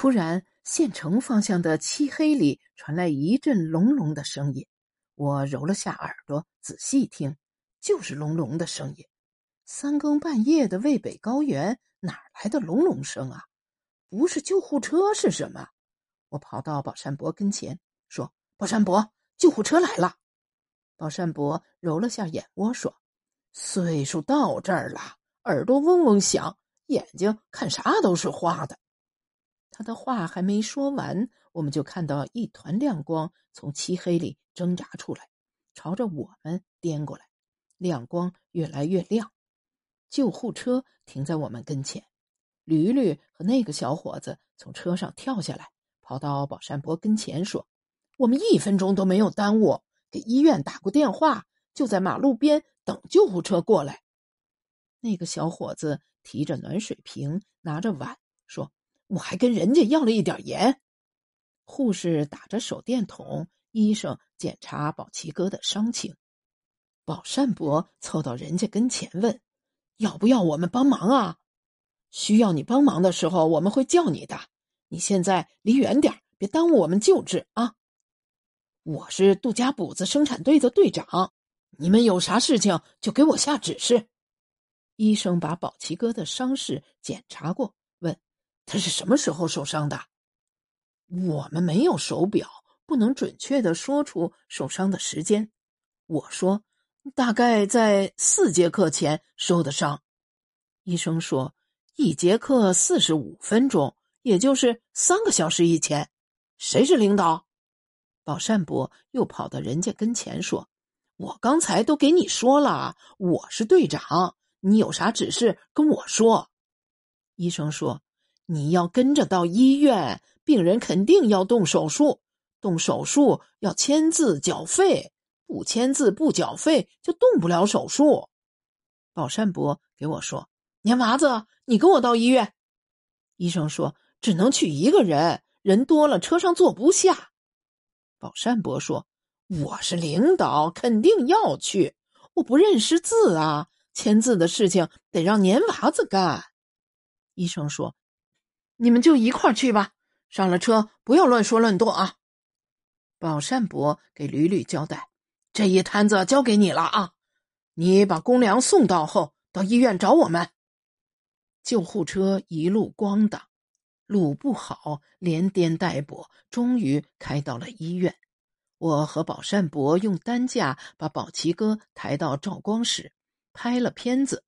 突然，县城方向的漆黑里传来一阵隆隆的声音。我揉了下耳朵，仔细听，就是隆隆的声音。三更半夜的渭北高原，哪来的隆隆声啊？不是救护车是什么？我跑到宝山伯跟前，说：“宝山伯，救护车来了。”宝山伯揉了下眼窝，说：“岁数到这儿了，耳朵嗡嗡响，眼睛看啥都是花的。”他的话还没说完，我们就看到一团亮光从漆黑里挣扎出来，朝着我们颠过来。亮光越来越亮，救护车停在我们跟前。驴驴和那个小伙子从车上跳下来，跑到宝山伯跟前说：“我们一分钟都没有耽误，给医院打过电话，就在马路边等救护车过来。”那个小伙子提着暖水瓶，拿着碗说。我还跟人家要了一点盐。护士打着手电筒，医生检查宝奇哥的伤情。宝善伯凑到人家跟前问：“要不要我们帮忙啊？需要你帮忙的时候，我们会叫你的。你现在离远点，别耽误我们救治啊！”我是杜家堡子生产队的队长，你们有啥事情就给我下指示。医生把宝奇哥的伤势检查过。他是什么时候受伤的？我们没有手表，不能准确的说出受伤的时间。我说，大概在四节课前受的伤。医生说，一节课四十五分钟，也就是三个小时以前。谁是领导？宝善伯又跑到人家跟前说：“我刚才都给你说了，我是队长，你有啥指示跟我说。”医生说。你要跟着到医院，病人肯定要动手术，动手术要签字缴费，不签字不缴费就动不了手术。宝善伯给我说：“年娃子，你跟我到医院。”医生说：“只能去一个人，人多了车上坐不下。”宝善伯说：“我是领导，肯定要去。我不认识字啊，签字的事情得让年娃子干。”医生说。你们就一块儿去吧，上了车不要乱说乱动啊！宝善伯给吕吕交代：“这一摊子交给你了啊，你把公粮送到后，到医院找我们。”救护车一路咣当，路不好，连颠带簸，终于开到了医院。我和宝善伯用担架把宝奇哥抬到照光室，拍了片子。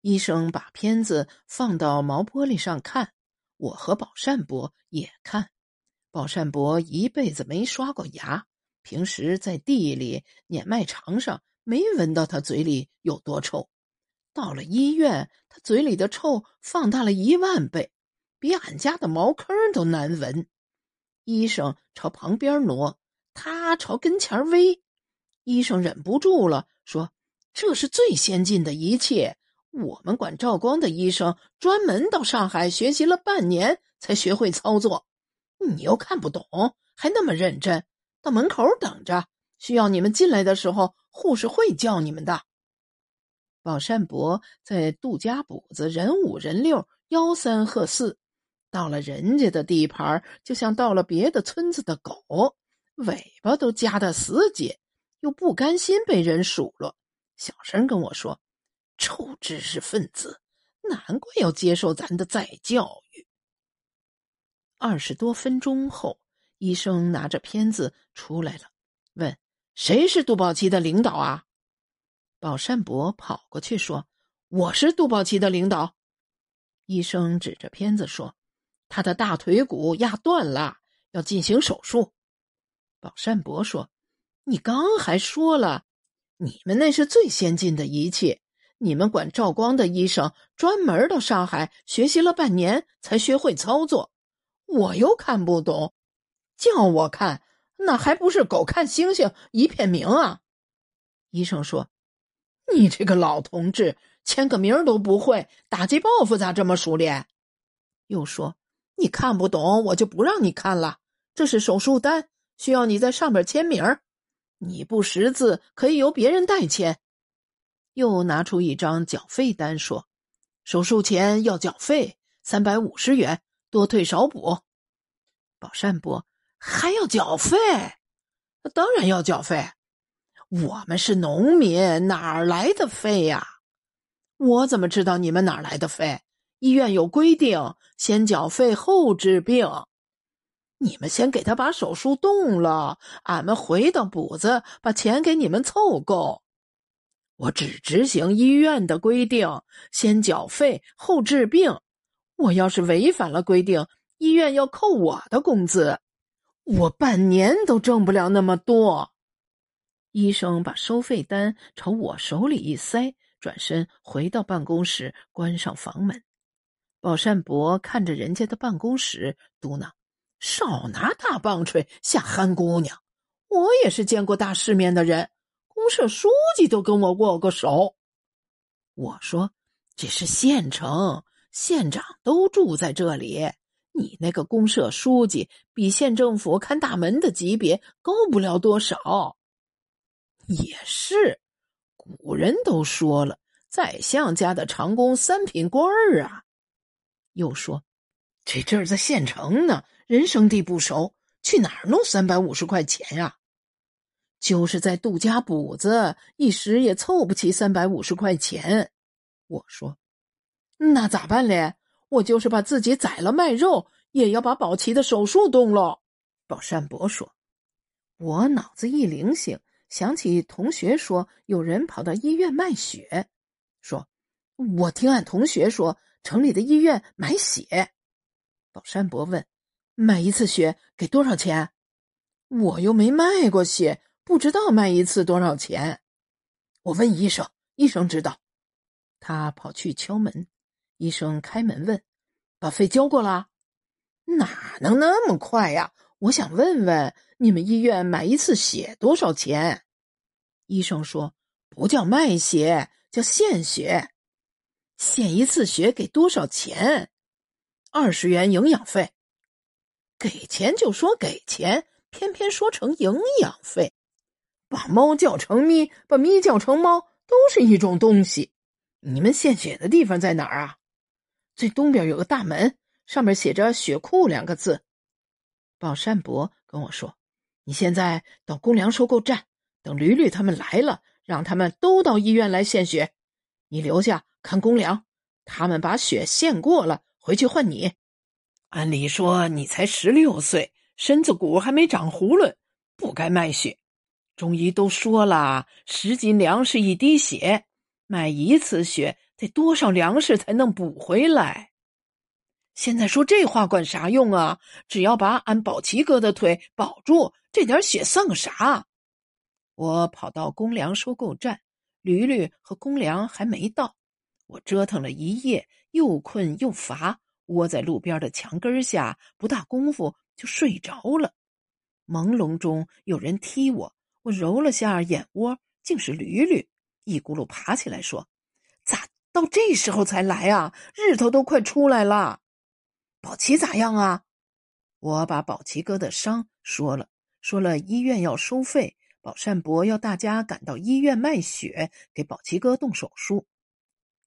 医生把片子放到毛玻璃上看。我和宝善伯也看，宝善伯一辈子没刷过牙，平时在地里碾麦场上没闻到他嘴里有多臭，到了医院，他嘴里的臭放大了一万倍，比俺家的茅坑都难闻。医生朝旁边挪，他朝跟前儿偎，医生忍不住了，说：“这是最先进的仪器。”我们管赵光的医生专门到上海学习了半年才学会操作，你又看不懂，还那么认真，到门口等着，需要你们进来的时候，护士会叫你们的。宝善伯在杜家堡子人五人六，吆三喝四，到了人家的地盘，就像到了别的村子的狗，尾巴都夹得死紧，又不甘心被人数落，小声跟我说。臭知识分子，难怪要接受咱的再教育。二十多分钟后，医生拿着片子出来了，问：“谁是杜宝奇的领导啊？”宝善伯跑过去说：“我是杜宝奇的领导。”医生指着片子说：“他的大腿骨压断了，要进行手术。”宝善伯说：“你刚还说了，你们那是最先进的仪器。”你们管赵光的医生专门到上海学习了半年才学会操作，我又看不懂，叫我看那还不是狗看星星一片明啊！医生说：“你这个老同志签个名都不会，打击报复咋这么熟练？”又说：“你看不懂，我就不让你看了。这是手术单，需要你在上面签名你不识字，可以由别人代签。”又拿出一张缴费单，说：“手术前要缴费三百五十元，多退少补。”宝善伯还要缴费？当然要缴费。我们是农民，哪来的费呀？我怎么知道你们哪来的费？医院有规定，先缴费后治病。你们先给他把手术动了，俺们回到补子把钱给你们凑够。我只执行医院的规定，先缴费后治病。我要是违反了规定，医院要扣我的工资，我半年都挣不了那么多。医生把收费单朝我手里一塞，转身回到办公室，关上房门。宝善伯看着人家的办公室，嘟囔。少拿大棒槌吓憨姑娘！我也是见过大世面的人，社书记都跟我握过手。我说：“这是县城，县长都住在这里。你那个公社书记比县政府看大门的级别高不了多少。”也是，古人都说了，宰相家的长工三品官儿啊。又说，这阵儿在县城呢。人生地不熟，去哪儿弄三百五十块钱呀？就是在杜家补子，一时也凑不齐三百五十块钱。我说：“那咋办嘞？我就是把自己宰了卖肉，也要把宝琪的手术动了。”宝善伯说：“我脑子一灵醒，想起同学说有人跑到医院卖血，说我听俺同学说城里的医院买血。”宝善伯问。卖一次血给多少钱？我又没卖过血，不知道卖一次多少钱。我问医生，医生知道。他跑去敲门，医生开门问：“把费交过了？”哪能那么快呀？我想问问你们医院买一次血多少钱？医生说：“不叫卖血，叫献血。献一次血给多少钱？二十元营养费。”给钱就说给钱，偏偏说成营养费，把猫叫成咪，把咪叫成猫，都是一种东西。你们献血的地方在哪儿啊？最东边有个大门，上面写着“血库”两个字。宝善伯跟我说：“你现在到公粮收购站，等驴驴他们来了，让他们都到医院来献血。你留下看公粮，他们把血献过了，回去换你。”按理说你才十六岁，身子骨还没长囫囵，不该卖血。中医都说了，十斤粮食一滴血，卖一次血得多少粮食才能补回来？现在说这话管啥用啊？只要把俺宝齐哥的腿保住，这点血算个啥？我跑到公粮收购站，驴驴和公粮还没到，我折腾了一夜，又困又乏。窝在路边的墙根下，不大功夫就睡着了。朦胧中有人踢我，我揉了下眼窝，竟是驴驴，一咕噜爬起来说：“咋到这时候才来啊？日头都快出来了。”宝奇咋样啊？我把宝奇哥的伤说了，说了医院要收费，宝善伯要大家赶到医院卖血，给宝奇哥动手术。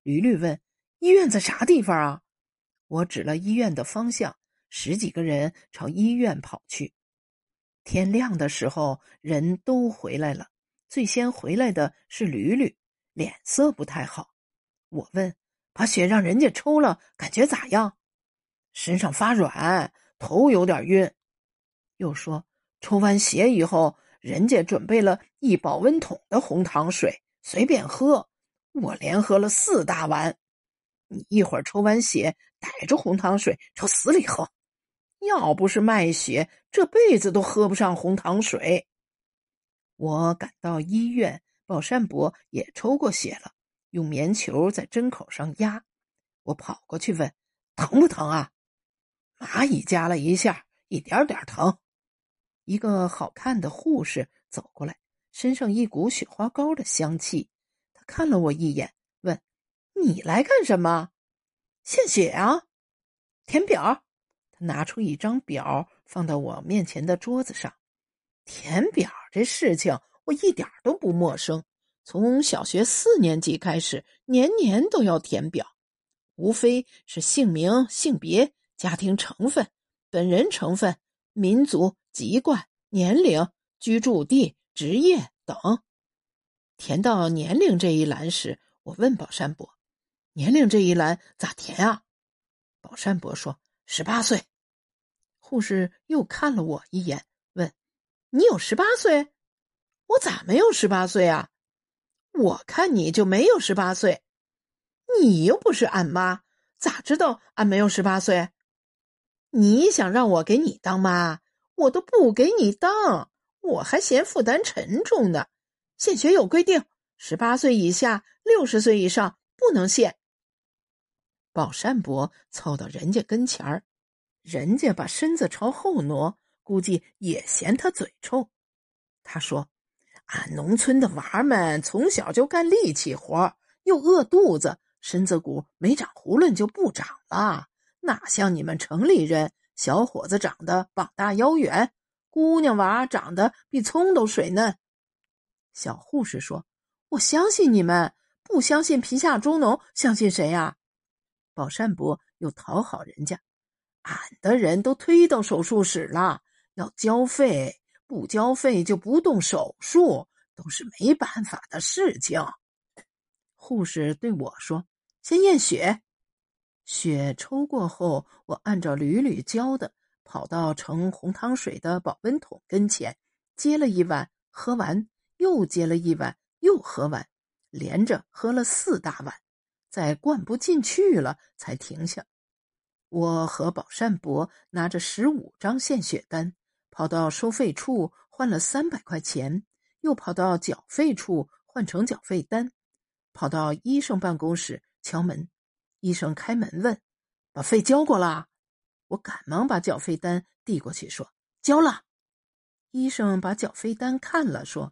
驴驴问：“医院在啥地方啊？”我指了医院的方向，十几个人朝医院跑去。天亮的时候，人都回来了。最先回来的是驴驴，脸色不太好。我问：“把血让人家抽了，感觉咋样？”身上发软，头有点晕。又说：“抽完血以后，人家准备了一保温桶的红糖水，随便喝。我连喝了四大碗。你一会儿抽完血。”逮着红糖水朝死里喝，要不是卖血，这辈子都喝不上红糖水。我赶到医院，宝善伯也抽过血了，用棉球在针口上压。我跑过去问：“疼不疼啊？”蚂蚁夹了一下，一点点疼。一个好看的护士走过来，身上一股雪花膏的香气。他看了我一眼，问：“你来干什么？”献血啊，填表。他拿出一张表，放到我面前的桌子上。填表这事情我一点都不陌生，从小学四年级开始，年年都要填表，无非是姓名、性别、家庭成分、本人成分、民族、籍贯、年龄、居住地、职业等。填到年龄这一栏时，我问宝山伯：“年龄这一栏咋填啊？”宝山伯说：“十八岁。”护士又看了我一眼，问：“你有十八岁？我咋没有十八岁啊？我看你就没有十八岁，你又不是俺妈，咋知道俺没有十八岁？你想让我给你当妈，我都不给你当，我还嫌负担沉重呢。献血有规定，十八岁以下、六十岁以上不能献。”宝善伯凑到人家跟前儿。人家把身子朝后挪，估计也嫌他嘴臭。他说：“俺农村的娃们从小就干力气活，又饿肚子，身子骨没长囫囵就不长了，哪像你们城里人，小伙子长得膀大腰圆，姑娘娃长得比葱都水嫩。”小护士说：“我相信你们，不相信贫下中农，相信谁呀？”宝善伯又讨好人家。俺的人都推到手术室了，要交费，不交费就不动手术，都是没办法的事情。护士对我说：“先验血。”血抽过后，我按照吕吕教的，跑到盛红糖水的保温桶跟前，接了一碗，喝完，又接了一碗，又喝完，连着喝了四大碗，再灌不进去了，才停下。我和宝善伯拿着十五张献血单，跑到收费处换了三百块钱，又跑到缴费处换成缴费单，跑到医生办公室敲门。医生开门问：“把费交过了？”我赶忙把缴费单递过去，说：“交了。”医生把缴费单看了，说：“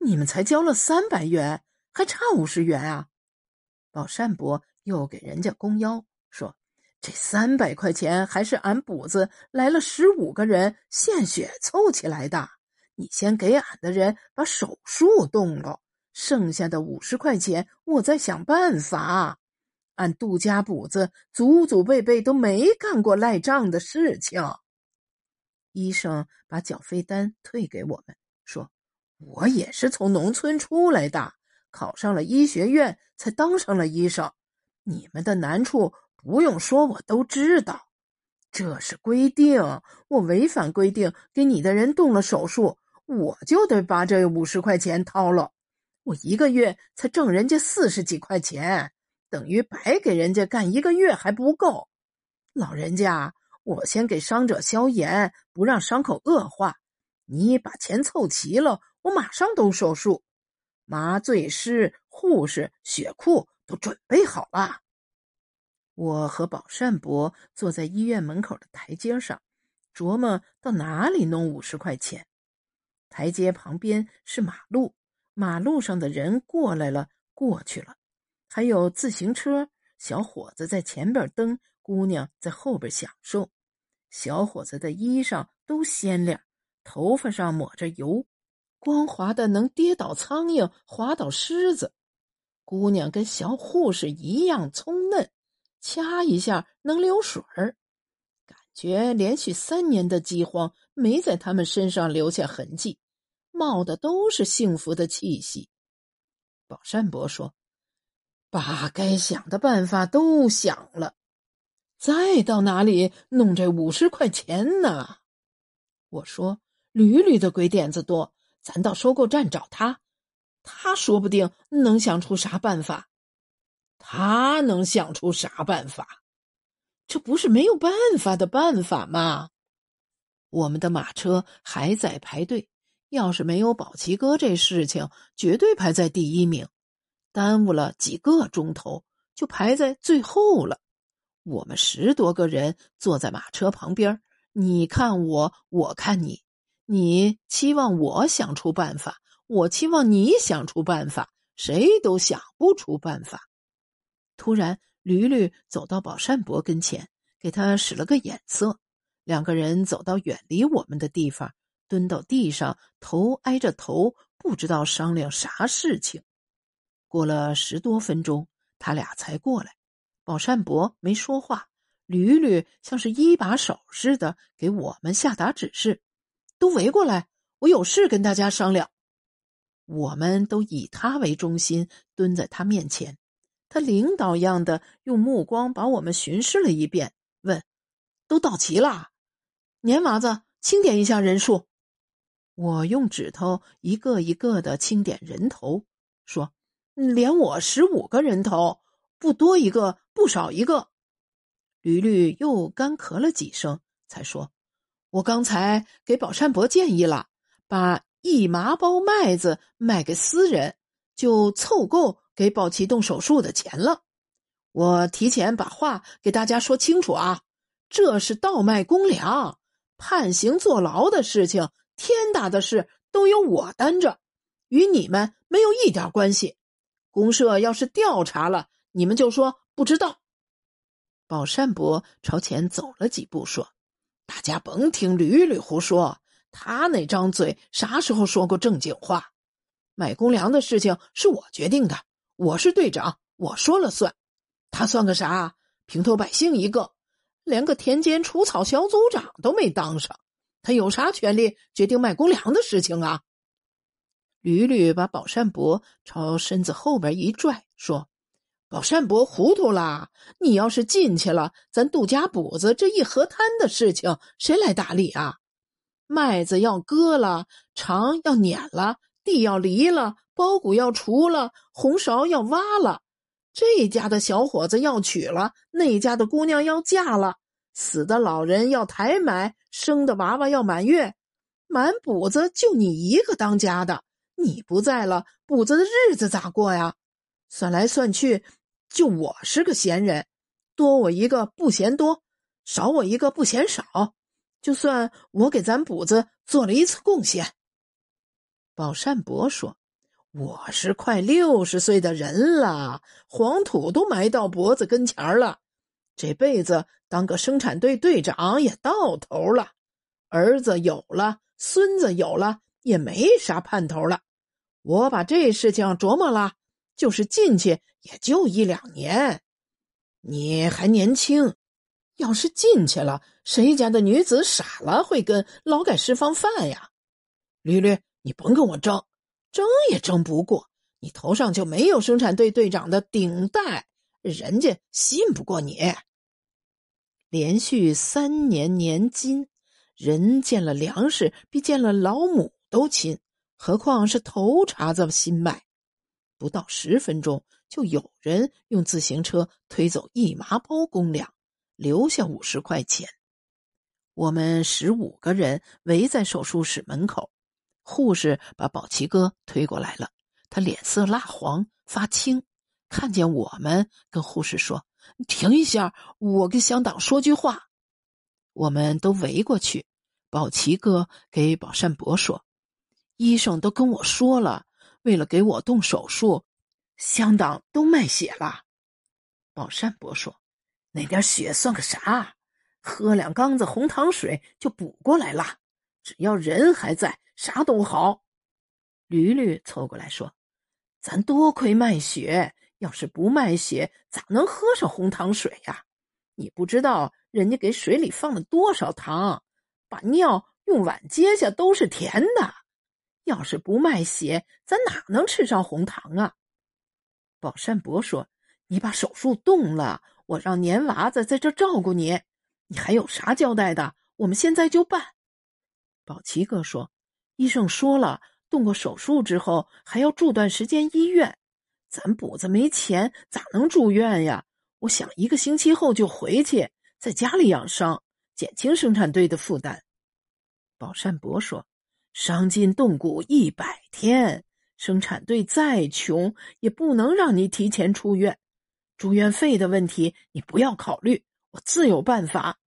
你们才交了三百元，还差五十元啊！”宝善伯又给人家弓腰，说。这三百块钱还是俺补子来了十五个人献血凑起来的。你先给俺的人把手术动了，剩下的五十块钱我再想办法。俺杜家补子祖祖辈辈都没干过赖账的事情。医生把缴费单退给我们，说：“我也是从农村出来的，考上了医学院才当上了医生。你们的难处。”不用说，我都知道，这是规定。我违反规定给你的人动了手术，我就得把这五十块钱掏了。我一个月才挣人家四十几块钱，等于白给人家干一个月还不够。老人家，我先给伤者消炎，不让伤口恶化。你把钱凑齐了，我马上动手术。麻醉师、护士、血库都准备好了。我和宝善伯坐在医院门口的台阶上，琢磨到哪里弄五十块钱。台阶旁边是马路，马路上的人过来了，过去了，还有自行车。小伙子在前边蹬，姑娘在后边享受。小伙子的衣裳都鲜亮，头发上抹着油，光滑的能跌倒苍蝇，滑倒狮子。姑娘跟小护士一样葱嫩。掐一下能流水儿，感觉连续三年的饥荒没在他们身上留下痕迹，冒的都是幸福的气息。宝善伯说：“把该想的办法都想了，再到哪里弄这五十块钱呢？”我说：“屡屡的鬼点子多，咱到收购站找他，他说不定能想出啥办法。”他能想出啥办法？这不是没有办法的办法吗？我们的马车还在排队，要是没有宝齐哥这事情，绝对排在第一名。耽误了几个钟头，就排在最后了。我们十多个人坐在马车旁边，你看我，我看你，你期望我想出办法，我期望你想出办法，谁都想不出办法。突然，驴驴走到宝善伯跟前，给他使了个眼色。两个人走到远离我们的地方，蹲到地上，头挨着头，不知道商量啥事情。过了十多分钟，他俩才过来。宝善伯没说话，驴驴像是一把手似的给我们下达指示：“都围过来，我有事跟大家商量。”我们都以他为中心，蹲在他面前。他领导一样的用目光把我们巡视了一遍，问：“都到齐了？年娃子，清点一下人数。”我用指头一个一个的清点人头，说：“连我十五个人头，不多一个，不少一个。”驴驴又干咳了几声，才说：“我刚才给宝善伯建议了，把。”一麻包麦子卖给私人，就凑够给宝奇动手术的钱了。我提前把话给大家说清楚啊，这是倒卖公粮、判刑坐牢的事情，天大的事都由我担着，与你们没有一点关系。公社要是调查了，你们就说不知道。宝善伯朝前走了几步，说：“大家甭听吕吕胡说。”他那张嘴啥时候说过正经话？买公粮的事情是我决定的，我是队长，我说了算。他算个啥？平头百姓一个，连个田间除草小组长都没当上，他有啥权利决定卖公粮的事情啊？吕吕把宝善伯朝身子后边一拽，说：“宝善伯糊涂了，你要是进去了，咱杜家补子这一河滩的事情谁来打理啊？”麦子要割了，肠要碾了，地要犁了，包谷要锄了，红苕要挖了，这家的小伙子要娶了，那家的姑娘要嫁了，死的老人要抬买，生的娃娃要满月，满补子就你一个当家的，你不在了，补子的日子咋过呀？算来算去，就我是个闲人，多我一个不嫌多，少我一个不嫌少。就算我给咱补子做了一次贡献，宝善伯说：“我是快六十岁的人了，黄土都埋到脖子跟前了，这辈子当个生产队队长也到头了，儿子有了，孙子有了，也没啥盼头了。我把这事情琢磨了，就是进去也就一两年，你还年轻。”要是进去了，谁家的女子傻了会跟劳改释放犯呀？驴驴，你甭跟我争，争也争不过。你头上就没有生产队队长的顶戴，人家信不过你。连续三年年金，人见了粮食比见了老母都亲，何况是头茬子新麦？不到十分钟，就有人用自行车推走一麻包公粮。留下五十块钱，我们十五个人围在手术室门口。护士把宝奇哥推过来了，他脸色蜡黄发青，看见我们，跟护士说：“停一下，我跟乡党说句话。”我们都围过去。宝奇哥给宝善伯说：“医生都跟我说了，为了给我动手术，乡党都卖血了。”宝善伯说。那点血算个啥？喝两缸子红糖水就补过来了。只要人还在，啥都好。驴驴凑过来说：“咱多亏卖血，要是不卖血，咋能喝上红糖水呀？你不知道人家给水里放了多少糖，把尿用碗接下都是甜的。要是不卖血，咱哪能吃上红糖啊？”宝善伯说：“你把手术动了。”我让年娃子在这照顾你，你还有啥交代的？我们现在就办。宝奇哥说：“医生说了，动过手术之后还要住段时间医院，咱补子没钱，咋能住院呀？我想一个星期后就回去，在家里养伤，减轻生产队的负担。”宝善伯说：“伤筋动骨一百天，生产队再穷也不能让你提前出院。”住院费的问题你不要考虑，我自有办法。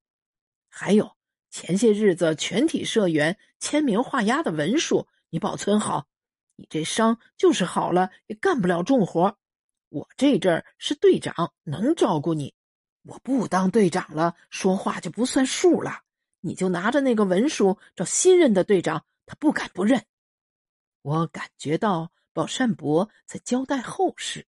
还有前些日子全体社员签名画押的文书，你保存好。你这伤就是好了也干不了重活，我这阵儿是队长，能照顾你。我不当队长了，说话就不算数了。你就拿着那个文书找新任的队长，他不敢不认。我感觉到宝善伯在交代后事。